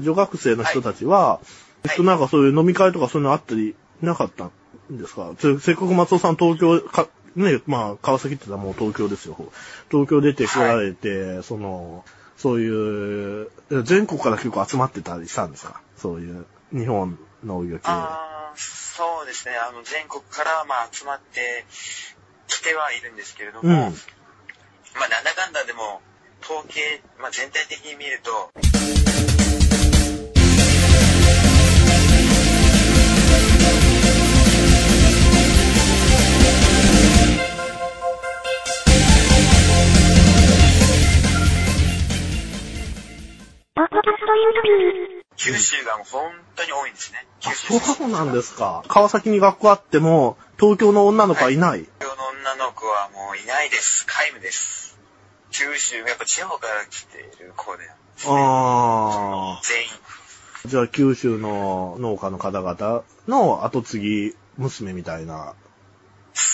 女学生の人たちは、えっと、なんかそういう飲み会とかそういうのあったりなかったんですか？せせっかく松尾さん東京か、ね、まあ、川崎って言ったらもう東京ですよ。東京出てこられて、その、そういう、全国から結構集まってたりしたんですか？そういう、日本農業系。あーそうですね。あの、全国から、まあ、集まってきてはいるんですけれども、うん。まあ、なんだかんだでも、統計、まあ、全体的に見ると、九州がもう本当に多いんですね。あ九州そうなんですか。川崎に学校あっても、東京の女の子はいない。東京の女の子はもういないです。皆無です。九州、やっぱ地方から来ている子で、あ全員。あ。じゃあ、九州の農家の方々の後継ぎ娘みたいな。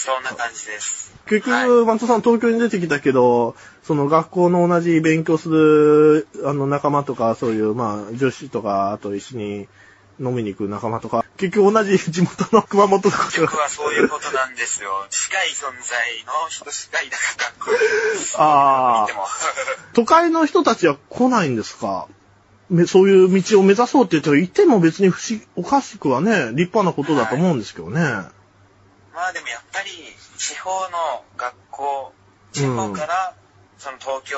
そんな感じです。結はい局、松尾さん東京に出てきたけど、その学校の同じ勉強する、あの仲間とか、そういう、まあ、女子とか、あと一緒に飲みに行く仲間とか、結局同じ地元の熊本とか結局はそういうことなんですよ。近い存在の人しかいなかった。ああ都会の人たちは来ないんですか？めそういう道を目指そうって言っても、いても別に不思議、おかしくはね、立派なことだと思うんですけどね。まあでもやっぱり地方の学校、地方からその東京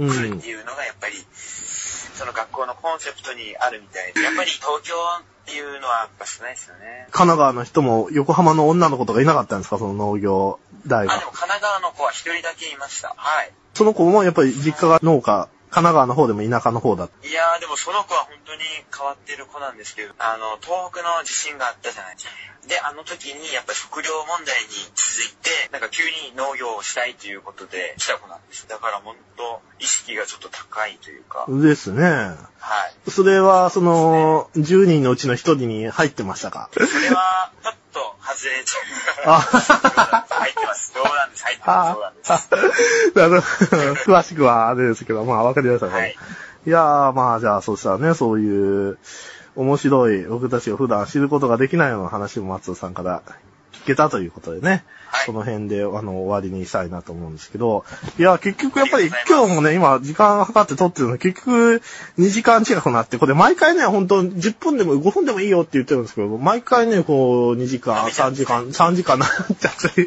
に来るっていうのがやっぱり、その学校のコンセプトにあるみたいで、やっぱり東京っていうのはやっぱ少ないですよね。神奈川の人も横浜の女の子とかいなかったんですか？その農業大あ、で学も。神奈川の子は一人だけいました。はい。その子もやっぱり実家が農家、神奈川の方でも田舎の方だ。いやーでもその子は本当に変わってる子なんですけど、あの、東北の地震があったじゃないですか。で、あの時にやっぱり食料問題に続いて、なんか急に農業をしたいということで来た子なんです。だから本当、意識がちょっと高いというか、ですね。はい。それは、その、10人のうちの1人に入ってましたか？それは、あ入ってます。そうなんです。入ってます。なんです。あの、詳しくはあれですけど、まあわかりましたね。はいいやー、まあじゃあ、そしたらね、そういう、面白い、僕たちが普段知ることができないような話も松尾さんから聞けたということでね。はいその辺で、あの、終わりにしたいなと思うんですけど、いや、結局やっぱり今日もね、今、時間計って撮ってるの、結局、2時間近くなって、これ毎回ね、本当10分でも5分でもいいよって言ってるんですけど、毎回ね、こう、2時間、3時間、3時間なっちゃって、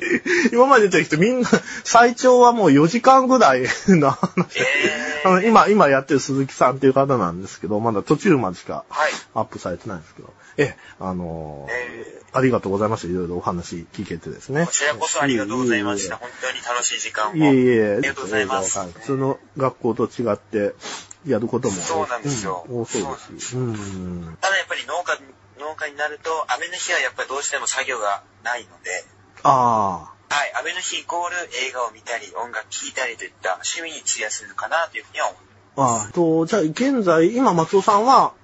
今まで出てきてみんな、最長はもう4時間ぐらいの話。えあの今、今やってる鈴木さんっていう方なんですけど、まだ途中までしかはい。アップされてないんですけど、ええ、あのーえありがとうございました。いろいろお話聞けてですね。こちらこそありがとうございました。本当に楽しい時間を。いえいえ、ありがとうございます。はい普通の学校と違って、やることも。そうなんですようん多そうですし。うん。ただやっぱり農家、農家になると、雨の日はやっぱりどうしても作業がないので、あはい、雨の日イコール映画を見たり、音楽聴いたりといった趣味に費やせるかなというふうには思います。あ。ああ。と、じゃあ、現在、今、松尾さんは、え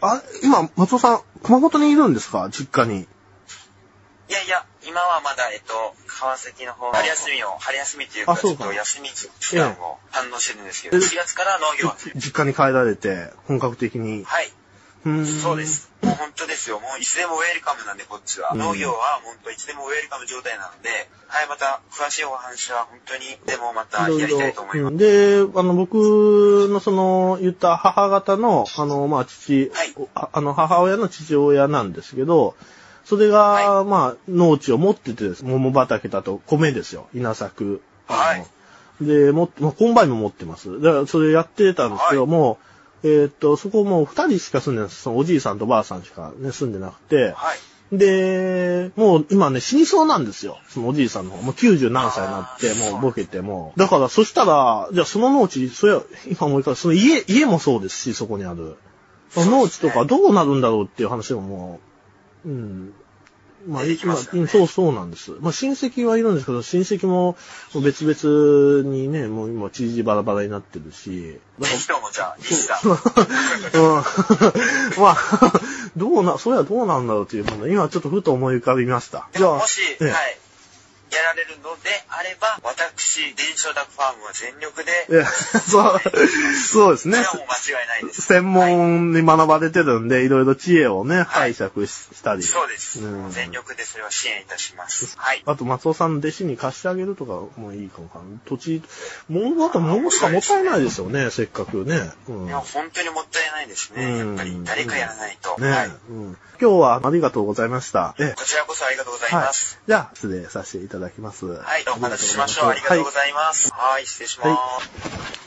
あ、今、松尾さん、熊本にいるんですか？実家に。いやいや、今はまだ、えっと、川崎の方、春休みを、春休みというか、ちょっあそうかと休み期間を堪能してるんですけど、え4月から農業は、実家に帰られて、本格的に。はい、そうで。す。もう本当ですよ。もういつでもウェルカムなんで、こっちは。うん農業は本当いつでもウェルカム状態なので、はい、また、詳しいお話は本当に、でもまたやりたいと思います。うんで、あの、僕のその、言った母方の、あの、まあ、父、はいああの、母親の父親なんですけど、それが、はまあ、農地を持っててです、桃畑だと米ですよ。稲作。はいで、も、まあ、コンバインも持ってます。だから、それやってたんですけども、えーっと、そこもう二人しか住んでないです。そのおじいさんとばあさんしかね、住んでなくて、はい。で、もう今ね、死にそうなんですよ。そのおじいさんの方。もう90何歳になって、もうボケても。だから、そしたら、じゃあその農地、それは、今思い返す、その家、家もそうですし、そこにある。その農地とかどうなるんだろうっていう話ももう、うん。まあ、ますそうそうなんです。まあ、親戚はいるんですけど、親戚も別々にね、もう今、知事バラバラになってるし。だかもじゃあ、西さん。うん まあ、どうな、それはどうなんだろうっていうもの、今ちょっとふと思い浮かびましでももし、ええはい。やられるのであれば、私、伝承宅ファームは全力で、いや、そう、そうですねそれは。もう間違いないです。専はい門に学ばれてるんで、いろいろ知恵をね、解釈ししたり。そうです。うん全力でそれは支援いたします。はい。あと、松尾さんの弟子に貸してあげるとかもいいかもかな。土地、もう、だともうしかもったいないですよね、せっかくね。うん。いや、本当にもったいないですね。うんやっぱり誰かやらないと。ね、はい。うん。今日はありがとうございました。えこちらこそありがとうございはいます。。じゃあ、失礼させていただきます。はい、お話ししましょう。ありがとうございます。はい、失礼します。